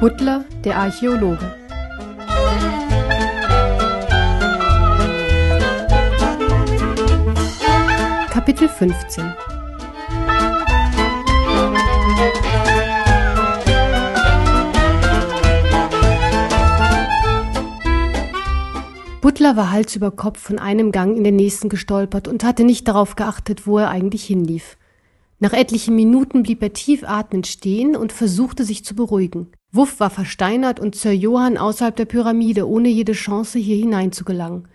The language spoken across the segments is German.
Butler, der Archäologe. Kapitel 15 Butler war Hals über Kopf von einem Gang in den nächsten gestolpert und hatte nicht darauf geachtet, wo er eigentlich hinlief. Nach etlichen Minuten blieb er tief atmend stehen und versuchte sich zu beruhigen. Wuff war versteinert und Sir Johann außerhalb der Pyramide, ohne jede Chance, hier hinein zu gelangen.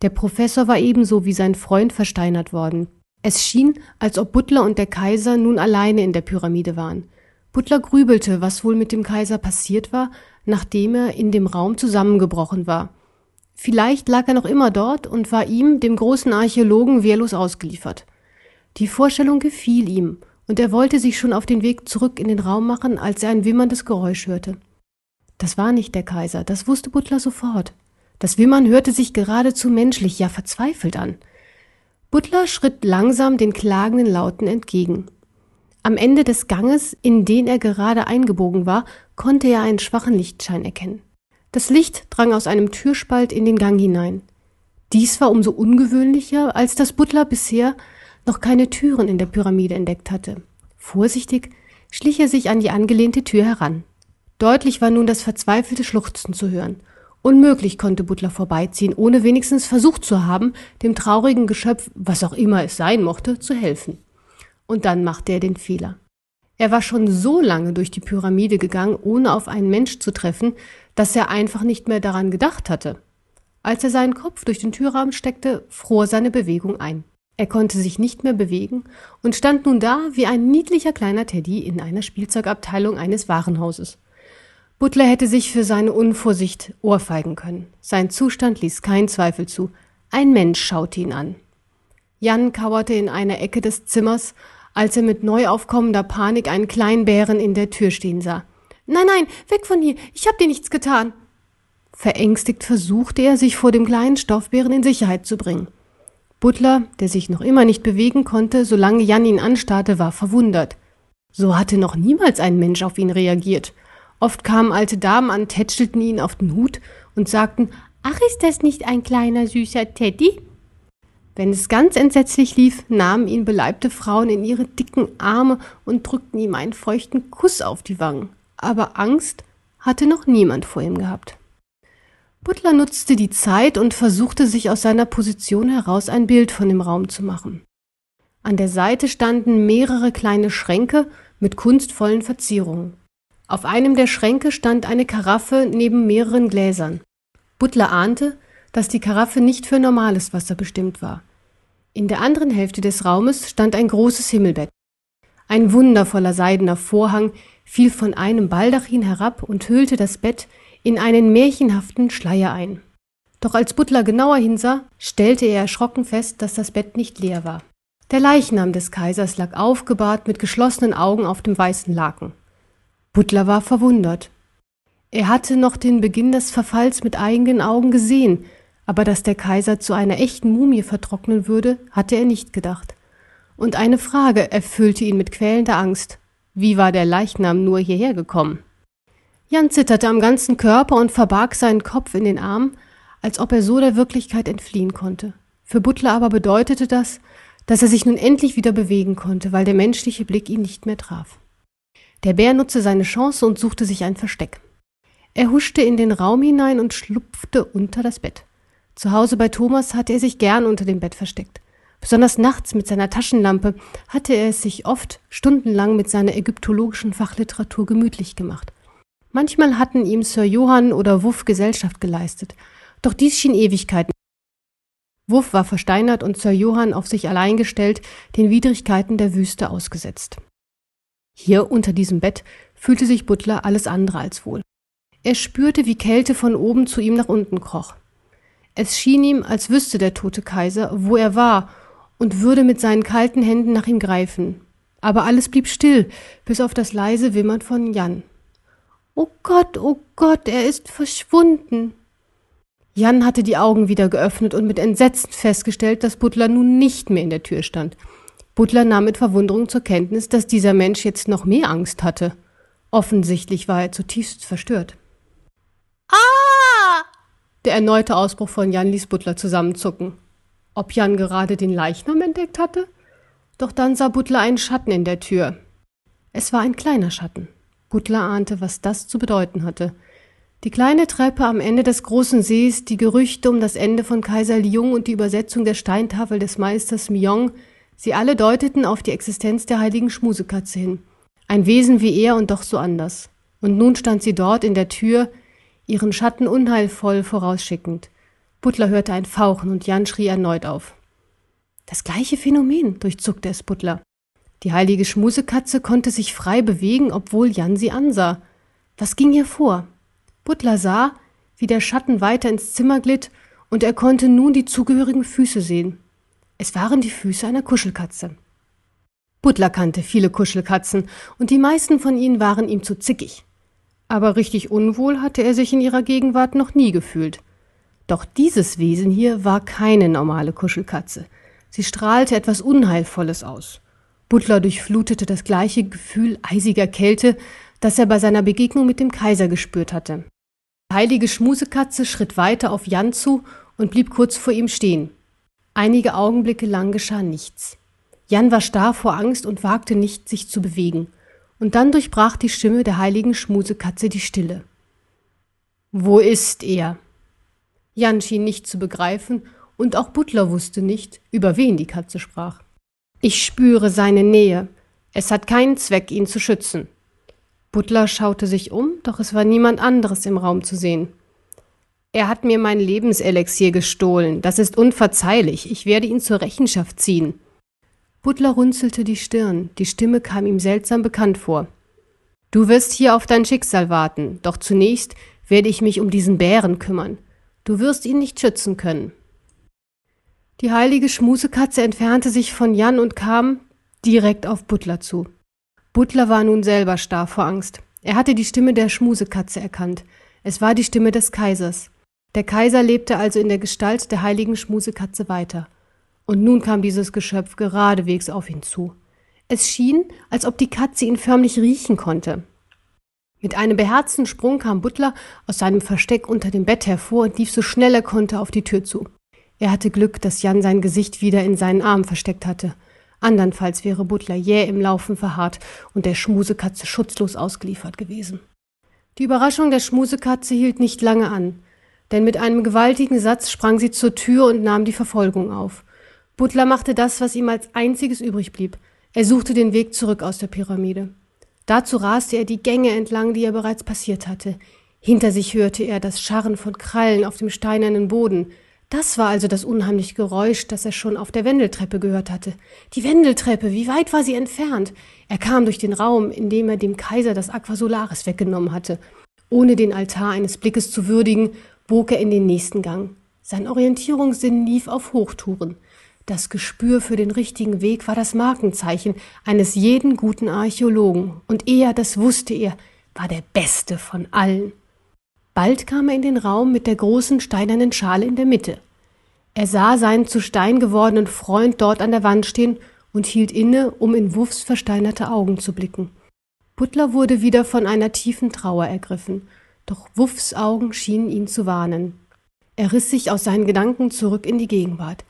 Der Professor war ebenso wie sein Freund versteinert worden. Es schien, als ob Butler und der Kaiser nun alleine in der Pyramide waren. Butler grübelte, was wohl mit dem Kaiser passiert war, nachdem er in dem Raum zusammengebrochen war. Vielleicht lag er noch immer dort und war ihm, dem großen Archäologen, wehrlos ausgeliefert. Die Vorstellung gefiel ihm, und er wollte sich schon auf den Weg zurück in den Raum machen, als er ein wimmerndes Geräusch hörte. Das war nicht der Kaiser, das wusste Butler sofort. Das Wimmern hörte sich geradezu menschlich, ja verzweifelt an. Butler schritt langsam den klagenden Lauten entgegen. Am Ende des Ganges, in den er gerade eingebogen war, konnte er einen schwachen Lichtschein erkennen. Das Licht drang aus einem Türspalt in den Gang hinein. Dies war umso ungewöhnlicher, als das Butler bisher noch keine Türen in der Pyramide entdeckt hatte. Vorsichtig schlich er sich an die angelehnte Tür heran. Deutlich war nun das verzweifelte Schluchzen zu hören. Unmöglich konnte Butler vorbeiziehen, ohne wenigstens versucht zu haben, dem traurigen Geschöpf, was auch immer es sein mochte, zu helfen. Und dann machte er den Fehler. Er war schon so lange durch die Pyramide gegangen, ohne auf einen Mensch zu treffen, dass er einfach nicht mehr daran gedacht hatte. Als er seinen Kopf durch den Türrahmen steckte, fror seine Bewegung ein. Er konnte sich nicht mehr bewegen und stand nun da wie ein niedlicher kleiner Teddy in einer Spielzeugabteilung eines Warenhauses. Butler hätte sich für seine Unvorsicht ohrfeigen können. Sein Zustand ließ keinen Zweifel zu. Ein Mensch schaute ihn an. Jan kauerte in einer Ecke des Zimmers, als er mit neu aufkommender Panik einen kleinen Bären in der Tür stehen sah. Nein, nein, weg von hier, ich hab dir nichts getan. Verängstigt versuchte er, sich vor dem kleinen Stoffbären in Sicherheit zu bringen. Butler, der sich noch immer nicht bewegen konnte, solange Jan ihn anstarrte, war verwundert. So hatte noch niemals ein Mensch auf ihn reagiert. Oft kamen alte Damen an, tätschelten ihn auf den Hut und sagten, Ach, ist das nicht ein kleiner süßer Teddy? Wenn es ganz entsetzlich lief, nahmen ihn beleibte Frauen in ihre dicken Arme und drückten ihm einen feuchten Kuss auf die Wangen. Aber Angst hatte noch niemand vor ihm gehabt. Butler nutzte die Zeit und versuchte sich aus seiner Position heraus ein Bild von dem Raum zu machen. An der Seite standen mehrere kleine Schränke mit kunstvollen Verzierungen. Auf einem der Schränke stand eine Karaffe neben mehreren Gläsern. Butler ahnte, dass die Karaffe nicht für normales Wasser bestimmt war. In der anderen Hälfte des Raumes stand ein großes Himmelbett. Ein wundervoller seidener Vorhang fiel von einem Baldachin herab und hüllte das Bett in einen märchenhaften Schleier ein. Doch als Butler genauer hinsah, stellte er erschrocken fest, dass das Bett nicht leer war. Der Leichnam des Kaisers lag aufgebahrt mit geschlossenen Augen auf dem weißen Laken. Butler war verwundert. Er hatte noch den Beginn des Verfalls mit eigenen Augen gesehen, aber dass der Kaiser zu einer echten Mumie vertrocknen würde, hatte er nicht gedacht. Und eine Frage erfüllte ihn mit quälender Angst. Wie war der Leichnam nur hierher gekommen? Jan zitterte am ganzen Körper und verbarg seinen Kopf in den Armen, als ob er so der Wirklichkeit entfliehen konnte. Für Butler aber bedeutete das, dass er sich nun endlich wieder bewegen konnte, weil der menschliche Blick ihn nicht mehr traf. Der Bär nutzte seine Chance und suchte sich ein Versteck. Er huschte in den Raum hinein und schlupfte unter das Bett. Zu Hause bei Thomas hatte er sich gern unter dem Bett versteckt. Besonders nachts mit seiner Taschenlampe hatte er es sich oft stundenlang mit seiner ägyptologischen Fachliteratur gemütlich gemacht. Manchmal hatten ihm Sir Johann oder Wuff Gesellschaft geleistet, doch dies schien Ewigkeiten. Wuff war versteinert und Sir Johann auf sich allein gestellt, den Widrigkeiten der Wüste ausgesetzt. Hier unter diesem Bett fühlte sich Butler alles andere als wohl. Er spürte, wie Kälte von oben zu ihm nach unten kroch. Es schien ihm, als wüsste der tote Kaiser, wo er war, und würde mit seinen kalten Händen nach ihm greifen. Aber alles blieb still, bis auf das leise Wimmern von Jan. Oh Gott, oh Gott, er ist verschwunden. Jan hatte die Augen wieder geöffnet und mit Entsetzen festgestellt, dass Butler nun nicht mehr in der Tür stand. Butler nahm mit Verwunderung zur Kenntnis, dass dieser Mensch jetzt noch mehr Angst hatte. Offensichtlich war er zutiefst verstört. Ah! Der erneute Ausbruch von Jan ließ Butler zusammenzucken. Ob Jan gerade den Leichnam entdeckt hatte? Doch dann sah Butler einen Schatten in der Tür. Es war ein kleiner Schatten. Butler ahnte, was das zu bedeuten hatte. Die kleine Treppe am Ende des großen Sees, die Gerüchte um das Ende von Kaiser Liung und die Übersetzung der Steintafel des Meisters Myong, sie alle deuteten auf die Existenz der heiligen Schmusekatze hin. Ein Wesen wie er und doch so anders. Und nun stand sie dort in der Tür, ihren Schatten unheilvoll vorausschickend. Butler hörte ein Fauchen und Jan schrie erneut auf. Das gleiche Phänomen, durchzuckte es Butler. Die heilige Schmusekatze konnte sich frei bewegen, obwohl Jan sie ansah. Was ging ihr vor? Butler sah, wie der Schatten weiter ins Zimmer glitt, und er konnte nun die zugehörigen Füße sehen. Es waren die Füße einer Kuschelkatze. Butler kannte viele Kuschelkatzen, und die meisten von ihnen waren ihm zu zickig. Aber richtig unwohl hatte er sich in ihrer Gegenwart noch nie gefühlt. Doch dieses Wesen hier war keine normale Kuschelkatze. Sie strahlte etwas Unheilvolles aus. Butler durchflutete das gleiche Gefühl eisiger Kälte, das er bei seiner Begegnung mit dem Kaiser gespürt hatte. Die heilige Schmusekatze schritt weiter auf Jan zu und blieb kurz vor ihm stehen. Einige Augenblicke lang geschah nichts. Jan war starr vor Angst und wagte nicht, sich zu bewegen. Und dann durchbrach die Stimme der heiligen Schmusekatze die Stille. Wo ist er? Jan schien nicht zu begreifen, und auch Butler wusste nicht, über wen die Katze sprach. Ich spüre seine Nähe. Es hat keinen Zweck, ihn zu schützen. Butler schaute sich um, doch es war niemand anderes im Raum zu sehen. Er hat mir mein Lebenselixier gestohlen. Das ist unverzeihlich. Ich werde ihn zur Rechenschaft ziehen. Butler runzelte die Stirn, die Stimme kam ihm seltsam bekannt vor. Du wirst hier auf dein Schicksal warten, doch zunächst werde ich mich um diesen Bären kümmern. Du wirst ihn nicht schützen können. Die heilige Schmusekatze entfernte sich von Jan und kam direkt auf Butler zu. Butler war nun selber starr vor Angst. Er hatte die Stimme der Schmusekatze erkannt. Es war die Stimme des Kaisers. Der Kaiser lebte also in der Gestalt der heiligen Schmusekatze weiter. Und nun kam dieses Geschöpf geradewegs auf ihn zu. Es schien, als ob die Katze ihn förmlich riechen konnte. Mit einem beherzten Sprung kam Butler aus seinem Versteck unter dem Bett hervor und lief so schnell er konnte auf die Tür zu. Er hatte Glück, dass Jan sein Gesicht wieder in seinen Arm versteckt hatte. Andernfalls wäre Butler jäh im Laufen verharrt und der Schmusekatze schutzlos ausgeliefert gewesen. Die Überraschung der Schmusekatze hielt nicht lange an, denn mit einem gewaltigen Satz sprang sie zur Tür und nahm die Verfolgung auf. Butler machte das, was ihm als einziges übrig blieb. Er suchte den Weg zurück aus der Pyramide. Dazu raste er die Gänge entlang, die er bereits passiert hatte. Hinter sich hörte er das Scharren von Krallen auf dem steinernen Boden. Das war also das unheimliche Geräusch, das er schon auf der Wendeltreppe gehört hatte. Die Wendeltreppe, wie weit war sie entfernt? Er kam durch den Raum, in dem er dem Kaiser das Aquasolaris weggenommen hatte. Ohne den Altar eines Blickes zu würdigen, bog er in den nächsten Gang. Sein Orientierungssinn lief auf Hochtouren. Das Gespür für den richtigen Weg war das Markenzeichen eines jeden guten Archäologen, und er, das wusste er, war der beste von allen. Bald kam er in den Raum mit der großen steinernen Schale in der Mitte. Er sah seinen zu Stein gewordenen Freund dort an der Wand stehen und hielt inne, um in Wuffs versteinerte Augen zu blicken. Butler wurde wieder von einer tiefen Trauer ergriffen, doch Wuffs Augen schienen ihn zu warnen. Er riss sich aus seinen Gedanken zurück in die Gegenwart.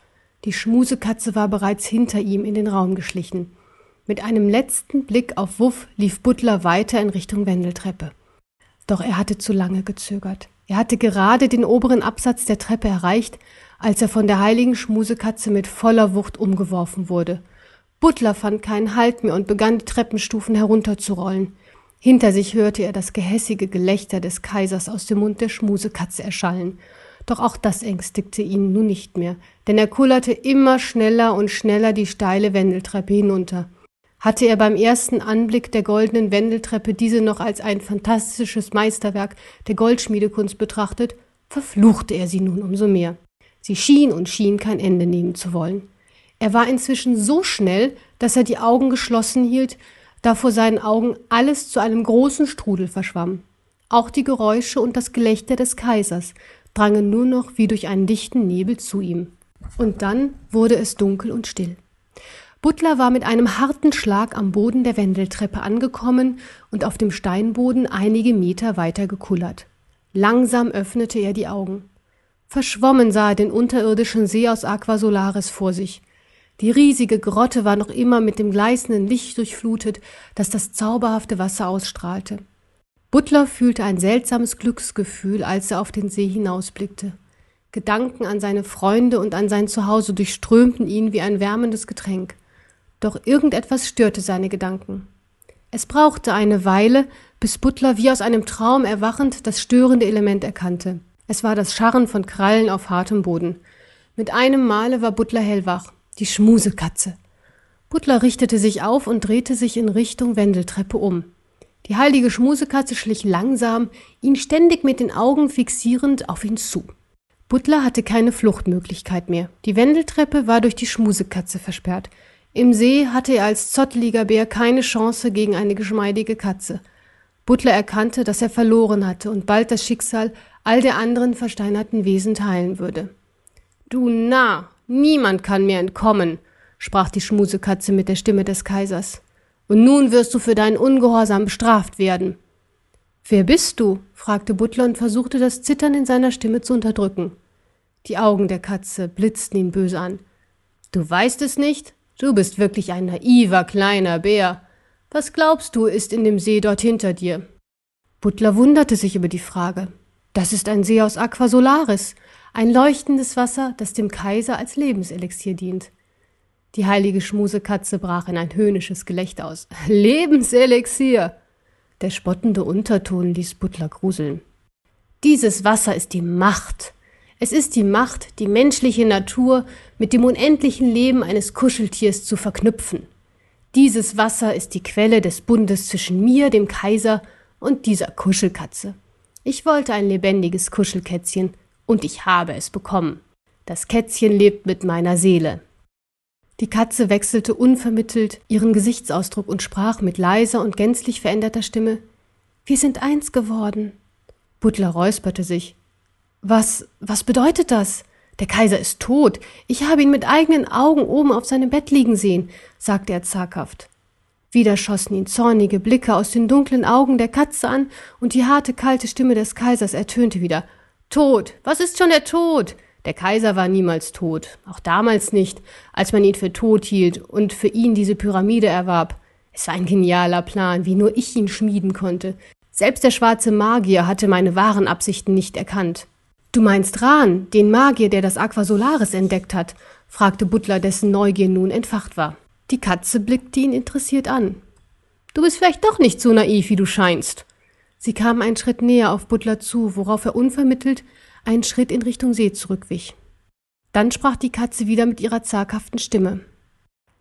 Die Schmusekatze war bereits hinter ihm in den Raum geschlichen. Mit einem letzten Blick auf Wuff lief Butler weiter in Richtung Wendeltreppe. Doch er hatte zu lange gezögert. Er hatte gerade den oberen Absatz der Treppe erreicht, als er von der heiligen Schmusekatze mit voller Wucht umgeworfen wurde. Butler fand keinen Halt mehr und begann die Treppenstufen herunterzurollen. Hinter sich hörte er das gehässige Gelächter des Kaisers aus dem Mund der Schmusekatze erschallen. Doch auch das ängstigte ihn nun nicht mehr, denn er kullerte immer schneller und schneller die steile Wendeltreppe hinunter. Hatte er beim ersten Anblick der goldenen Wendeltreppe diese noch als ein fantastisches Meisterwerk der Goldschmiedekunst betrachtet, verfluchte er sie nun umso mehr. Sie schien und schien kein Ende nehmen zu wollen. Er war inzwischen so schnell, dass er die Augen geschlossen hielt, da vor seinen Augen alles zu einem großen Strudel verschwamm. Auch die Geräusche und das Gelächter des Kaisers, drangen nur noch wie durch einen dichten Nebel zu ihm. Und dann wurde es dunkel und still. Butler war mit einem harten Schlag am Boden der Wendeltreppe angekommen und auf dem Steinboden einige Meter weiter gekullert. Langsam öffnete er die Augen. Verschwommen sah er den unterirdischen See aus Aquasolaris vor sich. Die riesige Grotte war noch immer mit dem gleißenden Licht durchflutet, das das zauberhafte Wasser ausstrahlte. Butler fühlte ein seltsames Glücksgefühl, als er auf den See hinausblickte. Gedanken an seine Freunde und an sein Zuhause durchströmten ihn wie ein wärmendes Getränk. Doch irgendetwas störte seine Gedanken. Es brauchte eine Weile, bis Butler wie aus einem Traum erwachend das störende Element erkannte. Es war das Scharren von Krallen auf hartem Boden. Mit einem Male war Butler hellwach. Die Schmusekatze. Butler richtete sich auf und drehte sich in Richtung Wendeltreppe um. Die heilige Schmusekatze schlich langsam, ihn ständig mit den Augen fixierend, auf ihn zu. Butler hatte keine Fluchtmöglichkeit mehr. Die Wendeltreppe war durch die Schmusekatze versperrt. Im See hatte er als zotteliger Bär keine Chance gegen eine geschmeidige Katze. Butler erkannte, dass er verloren hatte und bald das Schicksal all der anderen versteinerten Wesen teilen würde. Du Narr, Niemand kann mir entkommen, sprach die Schmusekatze mit der Stimme des Kaisers. Und nun wirst du für deinen Ungehorsam bestraft werden. Wer bist du? fragte Butler und versuchte das Zittern in seiner Stimme zu unterdrücken. Die Augen der Katze blitzten ihn böse an. Du weißt es nicht? Du bist wirklich ein naiver kleiner Bär. Was glaubst du, ist in dem See dort hinter dir? Butler wunderte sich über die Frage. Das ist ein See aus Aqua Solaris. Ein leuchtendes Wasser, das dem Kaiser als Lebenselixier dient. Die heilige Schmusekatze brach in ein höhnisches Gelächter aus. Lebenselixier! Der spottende Unterton ließ Butler gruseln. Dieses Wasser ist die Macht. Es ist die Macht, die menschliche Natur mit dem unendlichen Leben eines Kuscheltiers zu verknüpfen. Dieses Wasser ist die Quelle des Bundes zwischen mir, dem Kaiser, und dieser Kuschelkatze. Ich wollte ein lebendiges Kuschelkätzchen, und ich habe es bekommen. Das Kätzchen lebt mit meiner Seele. Die Katze wechselte unvermittelt ihren Gesichtsausdruck und sprach mit leiser und gänzlich veränderter Stimme Wir sind eins geworden. Butler räusperte sich. Was, was bedeutet das? Der Kaiser ist tot. Ich habe ihn mit eigenen Augen oben auf seinem Bett liegen sehen, sagte er zaghaft. Wieder schossen ihn zornige Blicke aus den dunklen Augen der Katze an, und die harte, kalte Stimme des Kaisers ertönte wieder. Tod. Was ist schon der Tod? Der Kaiser war niemals tot, auch damals nicht, als man ihn für tot hielt und für ihn diese Pyramide erwarb. Es war ein genialer Plan, wie nur ich ihn schmieden konnte. Selbst der schwarze Magier hatte meine wahren Absichten nicht erkannt. Du meinst Rahn, den Magier, der das Aqua Solaris entdeckt hat? fragte Butler, dessen Neugier nun entfacht war. Die Katze blickte ihn interessiert an. Du bist vielleicht doch nicht so naiv, wie du scheinst. Sie kam einen Schritt näher auf Butler zu, worauf er unvermittelt einen Schritt in Richtung See zurückwich. Dann sprach die Katze wieder mit ihrer zaghaften Stimme.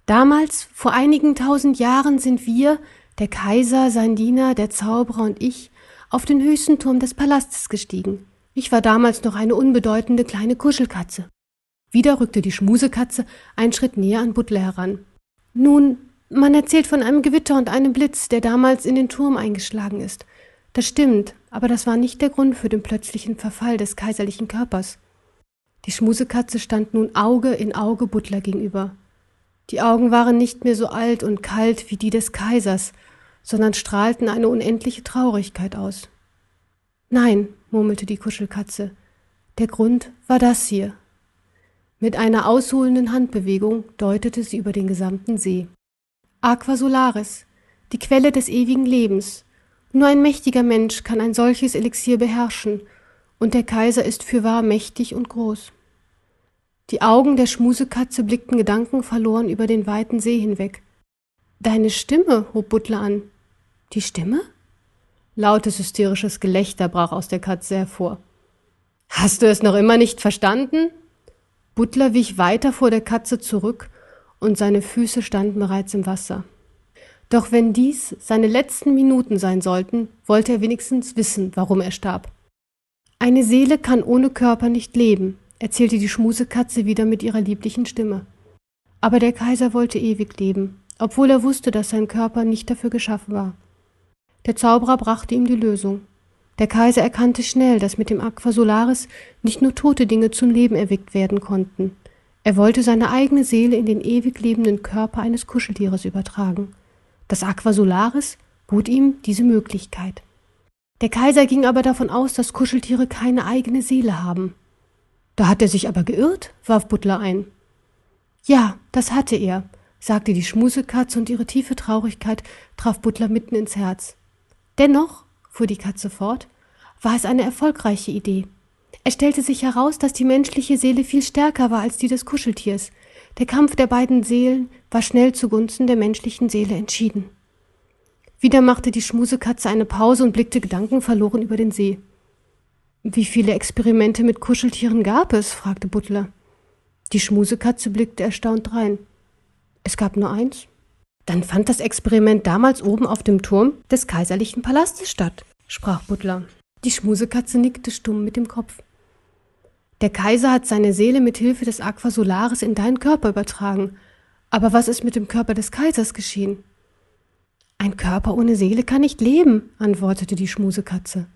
Damals, vor einigen tausend Jahren, sind wir, der Kaiser, sein Diener, der Zauberer und ich, auf den höchsten Turm des Palastes gestiegen. Ich war damals noch eine unbedeutende kleine Kuschelkatze. Wieder rückte die Schmusekatze einen Schritt näher an Butler heran. Nun, man erzählt von einem Gewitter und einem Blitz, der damals in den Turm eingeschlagen ist. Das stimmt, aber das war nicht der Grund für den plötzlichen Verfall des kaiserlichen Körpers. Die Schmusekatze stand nun Auge in Auge Butler gegenüber. Die Augen waren nicht mehr so alt und kalt wie die des Kaisers, sondern strahlten eine unendliche Traurigkeit aus. Nein, murmelte die Kuschelkatze, der Grund war das hier. Mit einer ausholenden Handbewegung deutete sie über den gesamten See. Aqua Solaris, die Quelle des ewigen Lebens, nur ein mächtiger Mensch kann ein solches Elixier beherrschen, und der Kaiser ist fürwahr mächtig und groß. Die Augen der Schmusekatze blickten gedankenverloren über den weiten See hinweg. Deine Stimme, hob Butler an. Die Stimme? Lautes hysterisches Gelächter brach aus der Katze hervor. Hast du es noch immer nicht verstanden? Butler wich weiter vor der Katze zurück, und seine Füße standen bereits im Wasser. Doch wenn dies seine letzten Minuten sein sollten, wollte er wenigstens wissen, warum er starb. Eine Seele kann ohne Körper nicht leben, erzählte die Schmusekatze wieder mit ihrer lieblichen Stimme. Aber der Kaiser wollte ewig leben, obwohl er wusste, dass sein Körper nicht dafür geschaffen war. Der Zauberer brachte ihm die Lösung. Der Kaiser erkannte schnell, dass mit dem Aqua Solaris nicht nur tote Dinge zum Leben erweckt werden konnten. Er wollte seine eigene Seele in den ewig lebenden Körper eines Kuscheltieres übertragen. Das Aqua Solaris bot ihm diese Möglichkeit. Der Kaiser ging aber davon aus, dass Kuscheltiere keine eigene Seele haben. Da hat er sich aber geirrt, warf Butler ein. Ja, das hatte er, sagte die Schmusekatze und ihre tiefe Traurigkeit traf Butler mitten ins Herz. Dennoch, fuhr die Katze fort, war es eine erfolgreiche Idee. Es stellte sich heraus, dass die menschliche Seele viel stärker war als die des Kuscheltiers. Der Kampf der beiden Seelen war schnell zugunsten der menschlichen Seele entschieden. Wieder machte die Schmusekatze eine Pause und blickte gedankenverloren über den See. Wie viele Experimente mit Kuscheltieren gab es? fragte Butler. Die Schmusekatze blickte erstaunt rein. Es gab nur eins. Dann fand das Experiment damals oben auf dem Turm des kaiserlichen Palastes statt, sprach Butler. Die Schmusekatze nickte stumm mit dem Kopf. Der Kaiser hat seine Seele mit Hilfe des Aqua Solaris in deinen Körper übertragen. Aber was ist mit dem Körper des Kaisers geschehen? Ein Körper ohne Seele kann nicht leben, antwortete die Schmusekatze.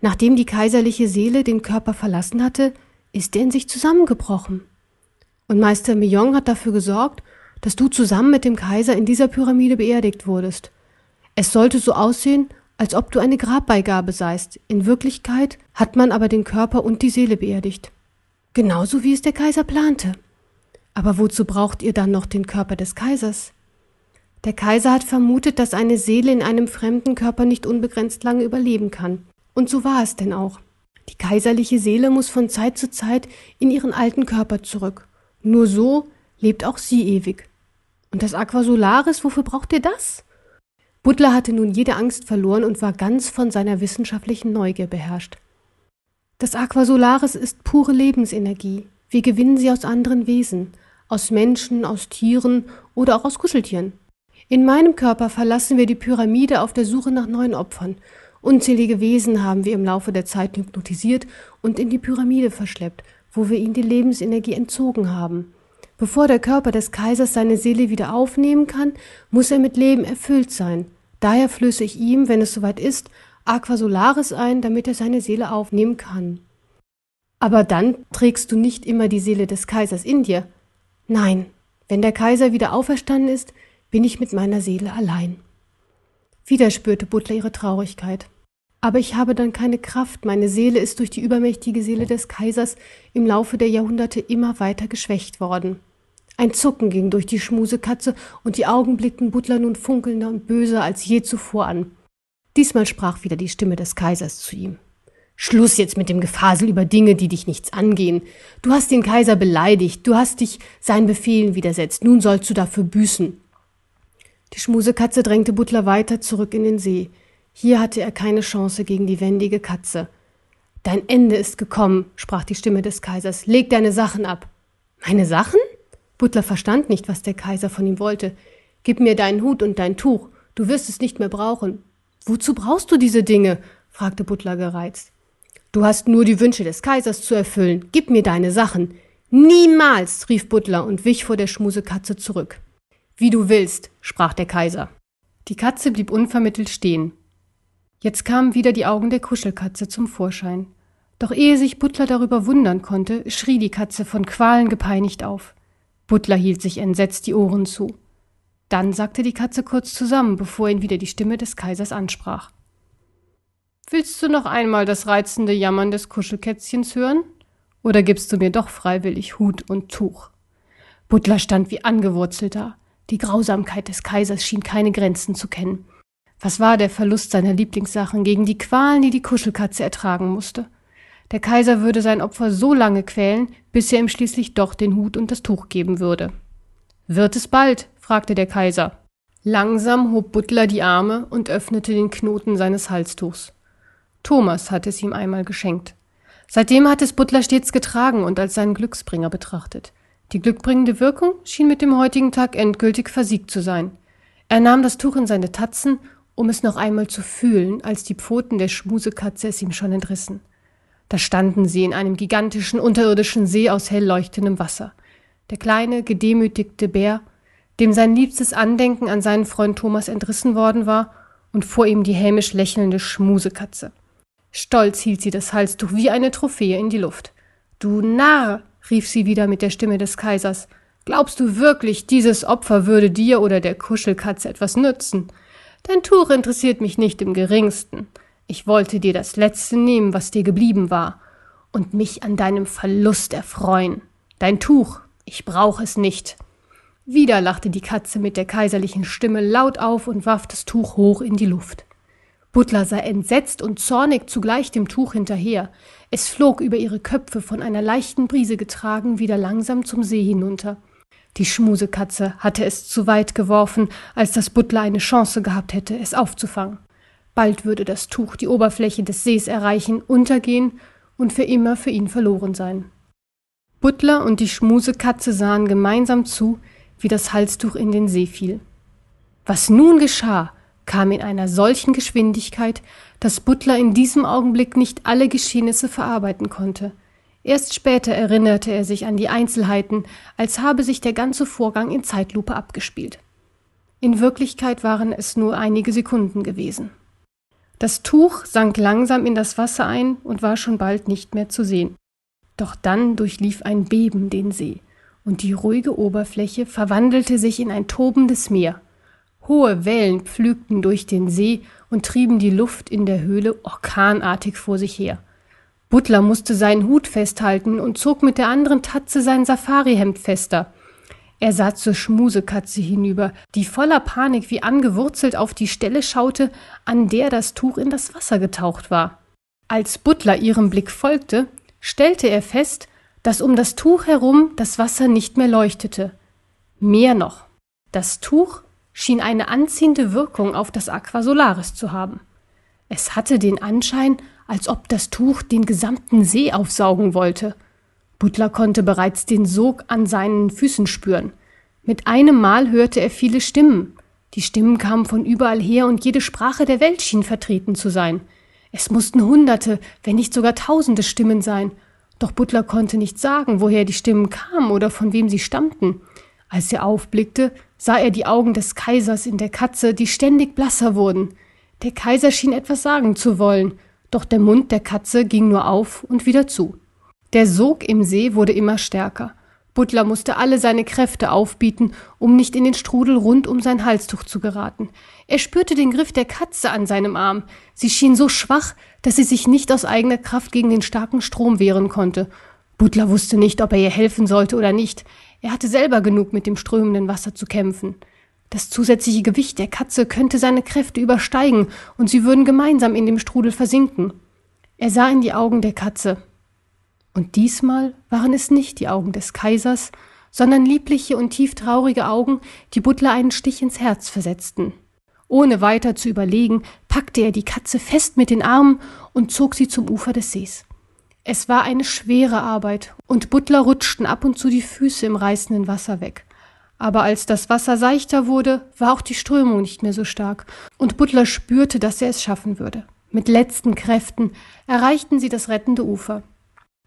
Nachdem die kaiserliche Seele den Körper verlassen hatte, ist er in sich zusammengebrochen. Und Meister Millon hat dafür gesorgt, dass du zusammen mit dem Kaiser in dieser Pyramide beerdigt wurdest. Es sollte so aussehen, als ob du eine Grabbeigabe seist. In Wirklichkeit hat man aber den Körper und die Seele beerdigt. Genauso wie es der Kaiser plante. Aber wozu braucht ihr dann noch den Körper des Kaisers? Der Kaiser hat vermutet, dass eine Seele in einem fremden Körper nicht unbegrenzt lange überleben kann. Und so war es denn auch. Die kaiserliche Seele muss von Zeit zu Zeit in ihren alten Körper zurück. Nur so lebt auch sie ewig. Und das Aqua Solaris, wofür braucht ihr das? Butler hatte nun jede Angst verloren und war ganz von seiner wissenschaftlichen Neugier beherrscht. Das Aqua Solaris ist pure Lebensenergie. Wir gewinnen sie aus anderen Wesen, aus Menschen, aus Tieren oder auch aus Kuscheltieren. In meinem Körper verlassen wir die Pyramide auf der Suche nach neuen Opfern. Unzählige Wesen haben wir im Laufe der Zeit hypnotisiert und in die Pyramide verschleppt, wo wir ihnen die Lebensenergie entzogen haben. Bevor der Körper des Kaisers seine Seele wieder aufnehmen kann, muss er mit Leben erfüllt sein. Daher flöße ich ihm, wenn es soweit ist, Aqua Solaris ein, damit er seine Seele aufnehmen kann. Aber dann trägst du nicht immer die Seele des Kaisers in dir. Nein, wenn der Kaiser wieder auferstanden ist, bin ich mit meiner Seele allein. Wieder spürte Butler ihre Traurigkeit. Aber ich habe dann keine Kraft, meine Seele ist durch die übermächtige Seele des Kaisers im Laufe der Jahrhunderte immer weiter geschwächt worden. Ein Zucken ging durch die Schmusekatze und die Augen blickten Butler nun funkelnder und böser als je zuvor an. Diesmal sprach wieder die Stimme des Kaisers zu ihm. Schluss jetzt mit dem Gefasel über Dinge, die dich nichts angehen. Du hast den Kaiser beleidigt, du hast dich seinen Befehlen widersetzt, nun sollst du dafür büßen. Die Schmusekatze drängte Butler weiter zurück in den See. Hier hatte er keine Chance gegen die wendige Katze. Dein Ende ist gekommen, sprach die Stimme des Kaisers. Leg deine Sachen ab. Meine Sachen? Butler verstand nicht, was der Kaiser von ihm wollte. Gib mir deinen Hut und dein Tuch. Du wirst es nicht mehr brauchen. Wozu brauchst du diese Dinge? fragte Butler gereizt. Du hast nur die Wünsche des Kaisers zu erfüllen. Gib mir deine Sachen. Niemals, rief Butler und wich vor der Schmusekatze zurück. Wie du willst, sprach der Kaiser. Die Katze blieb unvermittelt stehen. Jetzt kamen wieder die Augen der Kuschelkatze zum Vorschein. Doch ehe sich Butler darüber wundern konnte, schrie die Katze von Qualen gepeinigt auf. Butler hielt sich entsetzt die Ohren zu. Dann sagte die Katze kurz zusammen, bevor ihn wieder die Stimme des Kaisers ansprach. Willst du noch einmal das reizende Jammern des Kuschelkätzchens hören? Oder gibst du mir doch freiwillig Hut und Tuch? Butler stand wie angewurzelt da. Die Grausamkeit des Kaisers schien keine Grenzen zu kennen. Was war der Verlust seiner Lieblingssachen gegen die Qualen, die die Kuschelkatze ertragen musste? Der Kaiser würde sein Opfer so lange quälen, bis er ihm schließlich doch den Hut und das Tuch geben würde. Wird es bald? fragte der Kaiser. Langsam hob Butler die Arme und öffnete den Knoten seines Halstuchs. Thomas hatte es ihm einmal geschenkt. Seitdem hat es Butler stets getragen und als seinen Glücksbringer betrachtet. Die glückbringende Wirkung schien mit dem heutigen Tag endgültig versiegt zu sein. Er nahm das Tuch in seine Tatzen, um es noch einmal zu fühlen, als die Pfoten der Schmusekatze es ihm schon entrissen. Da standen sie in einem gigantischen unterirdischen See aus hell leuchtendem Wasser. Der kleine, gedemütigte Bär, dem sein liebstes Andenken an seinen Freund Thomas entrissen worden war, und vor ihm die hämisch lächelnde Schmusekatze. Stolz hielt sie das Halstuch wie eine Trophäe in die Luft. Du Narr, rief sie wieder mit der Stimme des Kaisers. Glaubst du wirklich, dieses Opfer würde dir oder der Kuschelkatze etwas nützen? Dein Tuch interessiert mich nicht im geringsten. Ich wollte dir das Letzte nehmen, was dir geblieben war, und mich an deinem Verlust erfreuen. Dein Tuch, ich brauch es nicht. Wieder lachte die Katze mit der kaiserlichen Stimme laut auf und warf das Tuch hoch in die Luft. Butler sah entsetzt und zornig zugleich dem Tuch hinterher. Es flog über ihre Köpfe von einer leichten Brise getragen wieder langsam zum See hinunter. Die Schmusekatze hatte es zu weit geworfen, als dass Butler eine Chance gehabt hätte, es aufzufangen. Bald würde das Tuch die Oberfläche des Sees erreichen, untergehen und für immer für ihn verloren sein. Butler und die Schmusekatze sahen gemeinsam zu, wie das Halstuch in den See fiel. Was nun geschah, kam in einer solchen Geschwindigkeit, dass Butler in diesem Augenblick nicht alle Geschehnisse verarbeiten konnte. Erst später erinnerte er sich an die Einzelheiten, als habe sich der ganze Vorgang in Zeitlupe abgespielt. In Wirklichkeit waren es nur einige Sekunden gewesen. Das Tuch sank langsam in das Wasser ein und war schon bald nicht mehr zu sehen. Doch dann durchlief ein Beben den See, und die ruhige Oberfläche verwandelte sich in ein tobendes Meer. Hohe Wellen pflügten durch den See und trieben die Luft in der Höhle orkanartig vor sich her. Butler musste seinen Hut festhalten und zog mit der anderen Tatze sein Safarihemd fester. Er sah zur Schmusekatze hinüber, die voller Panik wie angewurzelt auf die Stelle schaute, an der das Tuch in das Wasser getaucht war. Als Butler ihrem Blick folgte, stellte er fest, dass um das Tuch herum das Wasser nicht mehr leuchtete. Mehr noch, das Tuch schien eine anziehende Wirkung auf das Aqua Solaris zu haben. Es hatte den Anschein, als ob das Tuch den gesamten See aufsaugen wollte. Butler konnte bereits den Sog an seinen Füßen spüren. Mit einem Mal hörte er viele Stimmen. Die Stimmen kamen von überall her und jede Sprache der Welt schien vertreten zu sein. Es mussten Hunderte, wenn nicht sogar Tausende Stimmen sein. Doch Butler konnte nicht sagen, woher die Stimmen kamen oder von wem sie stammten. Als er aufblickte, sah er die Augen des Kaisers in der Katze, die ständig blasser wurden. Der Kaiser schien etwas sagen zu wollen, doch der Mund der Katze ging nur auf und wieder zu. Der Sog im See wurde immer stärker. Butler musste alle seine Kräfte aufbieten, um nicht in den Strudel rund um sein Halstuch zu geraten. Er spürte den Griff der Katze an seinem Arm. Sie schien so schwach, dass sie sich nicht aus eigener Kraft gegen den starken Strom wehren konnte. Butler wusste nicht, ob er ihr helfen sollte oder nicht. Er hatte selber genug mit dem strömenden Wasser zu kämpfen. Das zusätzliche Gewicht der Katze könnte seine Kräfte übersteigen und sie würden gemeinsam in dem Strudel versinken. Er sah in die Augen der Katze. Und diesmal waren es nicht die Augen des Kaisers, sondern liebliche und tieftraurige Augen, die Butler einen Stich ins Herz versetzten. Ohne weiter zu überlegen, packte er die Katze fest mit den Armen und zog sie zum Ufer des Sees. Es war eine schwere Arbeit, und Butler rutschten ab und zu die Füße im reißenden Wasser weg. Aber als das Wasser seichter wurde, war auch die Strömung nicht mehr so stark, und Butler spürte, dass er es schaffen würde. Mit letzten Kräften erreichten sie das rettende Ufer.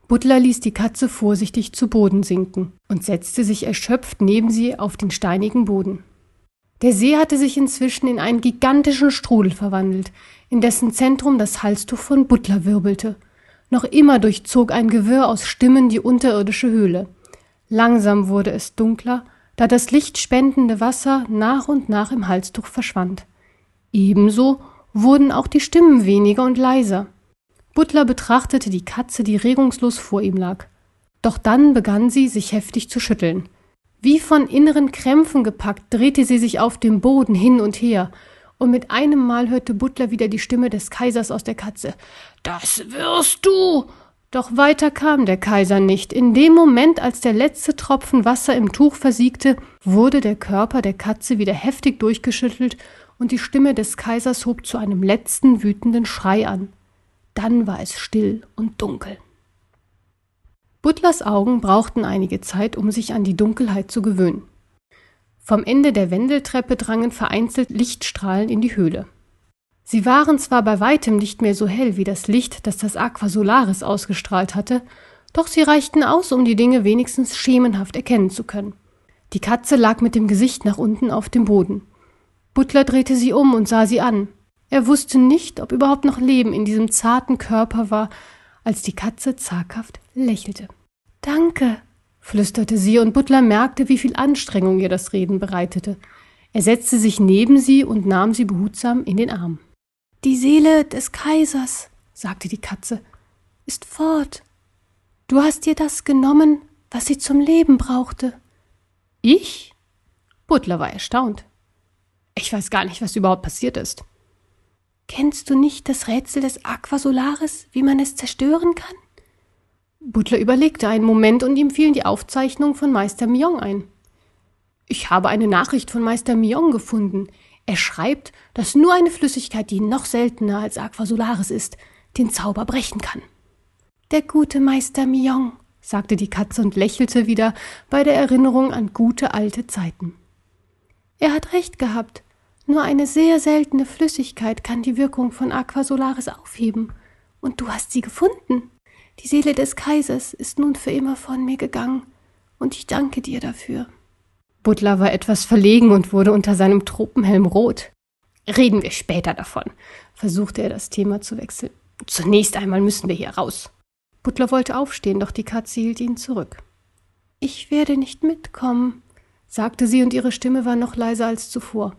Butler ließ die Katze vorsichtig zu Boden sinken und setzte sich erschöpft neben sie auf den steinigen Boden. Der See hatte sich inzwischen in einen gigantischen Strudel verwandelt, in dessen Zentrum das Halstuch von Butler wirbelte. Noch immer durchzog ein Gewirr aus Stimmen die unterirdische Höhle. Langsam wurde es dunkler da das lichtspendende Wasser nach und nach im Halstuch verschwand. Ebenso wurden auch die Stimmen weniger und leiser. Butler betrachtete die Katze, die regungslos vor ihm lag. Doch dann begann sie, sich heftig zu schütteln. Wie von inneren Krämpfen gepackt, drehte sie sich auf dem Boden hin und her, und mit einem Mal hörte Butler wieder die Stimme des Kaisers aus der Katze. Das wirst du! Doch weiter kam der Kaiser nicht. In dem Moment, als der letzte Tropfen Wasser im Tuch versiegte, wurde der Körper der Katze wieder heftig durchgeschüttelt und die Stimme des Kaisers hob zu einem letzten wütenden Schrei an. Dann war es still und dunkel. Butlers Augen brauchten einige Zeit, um sich an die Dunkelheit zu gewöhnen. Vom Ende der Wendeltreppe drangen vereinzelt Lichtstrahlen in die Höhle. Sie waren zwar bei weitem nicht mehr so hell wie das Licht, das das Aqua Solaris ausgestrahlt hatte, doch sie reichten aus, um die Dinge wenigstens schemenhaft erkennen zu können. Die Katze lag mit dem Gesicht nach unten auf dem Boden. Butler drehte sie um und sah sie an. Er wusste nicht, ob überhaupt noch Leben in diesem zarten Körper war, als die Katze zaghaft lächelte. Danke, flüsterte sie, und Butler merkte, wie viel Anstrengung ihr das Reden bereitete. Er setzte sich neben sie und nahm sie behutsam in den Arm. Die Seele des Kaisers, sagte die Katze, ist fort. Du hast dir das genommen, was sie zum Leben brauchte. Ich? Butler war erstaunt. Ich weiß gar nicht, was überhaupt passiert ist. Kennst du nicht das Rätsel des Aquasolaris, wie man es zerstören kann? Butler überlegte einen Moment und ihm fielen die Aufzeichnungen von Meister Mion ein. Ich habe eine Nachricht von Meister Mion gefunden. Er schreibt, dass nur eine Flüssigkeit, die noch seltener als Aquasolaris ist, den Zauber brechen kann. Der gute Meister Mion, sagte die Katze und lächelte wieder bei der Erinnerung an gute alte Zeiten. Er hat recht gehabt. Nur eine sehr seltene Flüssigkeit kann die Wirkung von Aquasolaris aufheben. Und du hast sie gefunden. Die Seele des Kaisers ist nun für immer von mir gegangen, und ich danke dir dafür. Butler war etwas verlegen und wurde unter seinem Tropenhelm rot. Reden wir später davon, versuchte er das Thema zu wechseln. Zunächst einmal müssen wir hier raus. Butler wollte aufstehen, doch die Katze hielt ihn zurück. Ich werde nicht mitkommen, sagte sie, und ihre Stimme war noch leiser als zuvor.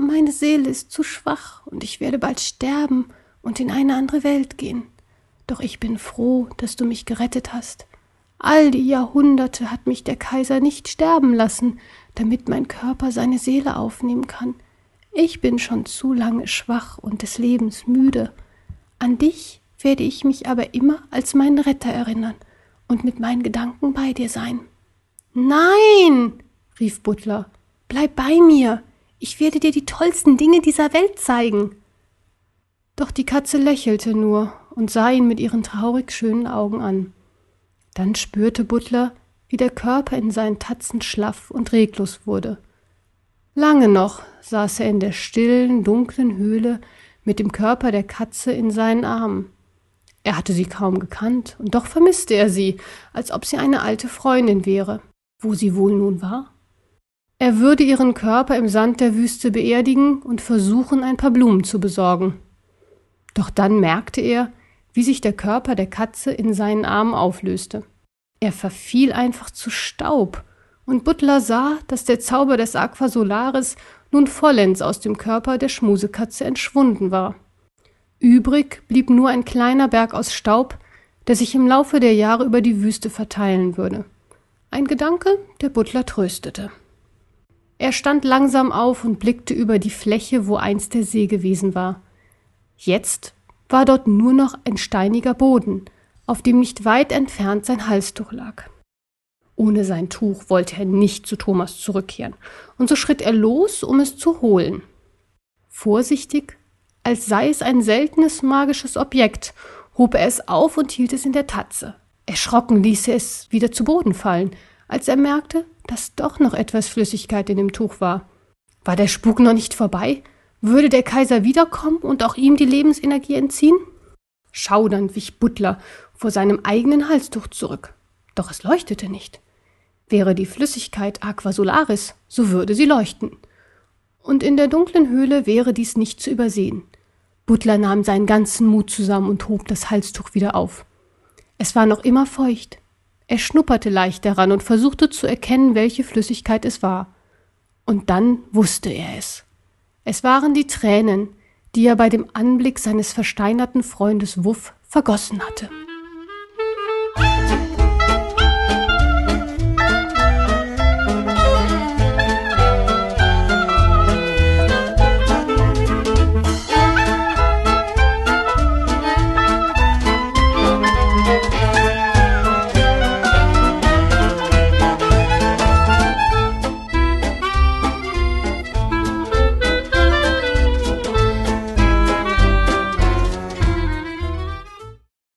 Meine Seele ist zu schwach, und ich werde bald sterben und in eine andere Welt gehen. Doch ich bin froh, dass du mich gerettet hast. All die Jahrhunderte hat mich der Kaiser nicht sterben lassen, damit mein Körper seine Seele aufnehmen kann. Ich bin schon zu lange schwach und des Lebens müde. An dich werde ich mich aber immer als meinen Retter erinnern und mit meinen Gedanken bei dir sein. Nein, rief Butler, bleib bei mir. Ich werde dir die tollsten Dinge dieser Welt zeigen. Doch die Katze lächelte nur und sah ihn mit ihren traurig schönen Augen an. Dann spürte Butler, wie der Körper in seinen Tatzen schlaff und reglos wurde. Lange noch saß er in der stillen, dunklen Höhle mit dem Körper der Katze in seinen Armen. Er hatte sie kaum gekannt, und doch vermisste er sie, als ob sie eine alte Freundin wäre. Wo sie wohl nun war? Er würde ihren Körper im Sand der Wüste beerdigen und versuchen, ein paar Blumen zu besorgen. Doch dann merkte er, wie sich der Körper der Katze in seinen Armen auflöste. Er verfiel einfach zu Staub, und Butler sah, dass der Zauber des Aquasolaris nun vollends aus dem Körper der Schmusekatze entschwunden war. Übrig blieb nur ein kleiner Berg aus Staub, der sich im Laufe der Jahre über die Wüste verteilen würde. Ein Gedanke, der Butler tröstete. Er stand langsam auf und blickte über die Fläche, wo einst der See gewesen war. Jetzt war dort nur noch ein steiniger Boden, auf dem nicht weit entfernt sein Halstuch lag. Ohne sein Tuch wollte er nicht zu Thomas zurückkehren, und so schritt er los, um es zu holen. Vorsichtig, als sei es ein seltenes magisches Objekt, hob er es auf und hielt es in der Tatze. Erschrocken ließ er es wieder zu Boden fallen, als er merkte, dass doch noch etwas Flüssigkeit in dem Tuch war. War der Spuk noch nicht vorbei? Würde der Kaiser wiederkommen und auch ihm die Lebensenergie entziehen? Schaudernd wich Butler vor seinem eigenen Halstuch zurück. Doch es leuchtete nicht. Wäre die Flüssigkeit Aquasolaris, so würde sie leuchten. Und in der dunklen Höhle wäre dies nicht zu übersehen. Butler nahm seinen ganzen Mut zusammen und hob das Halstuch wieder auf. Es war noch immer feucht. Er schnupperte leicht daran und versuchte zu erkennen, welche Flüssigkeit es war. Und dann wusste er es. Es waren die Tränen, die er bei dem Anblick seines versteinerten Freundes Wuff vergossen hatte.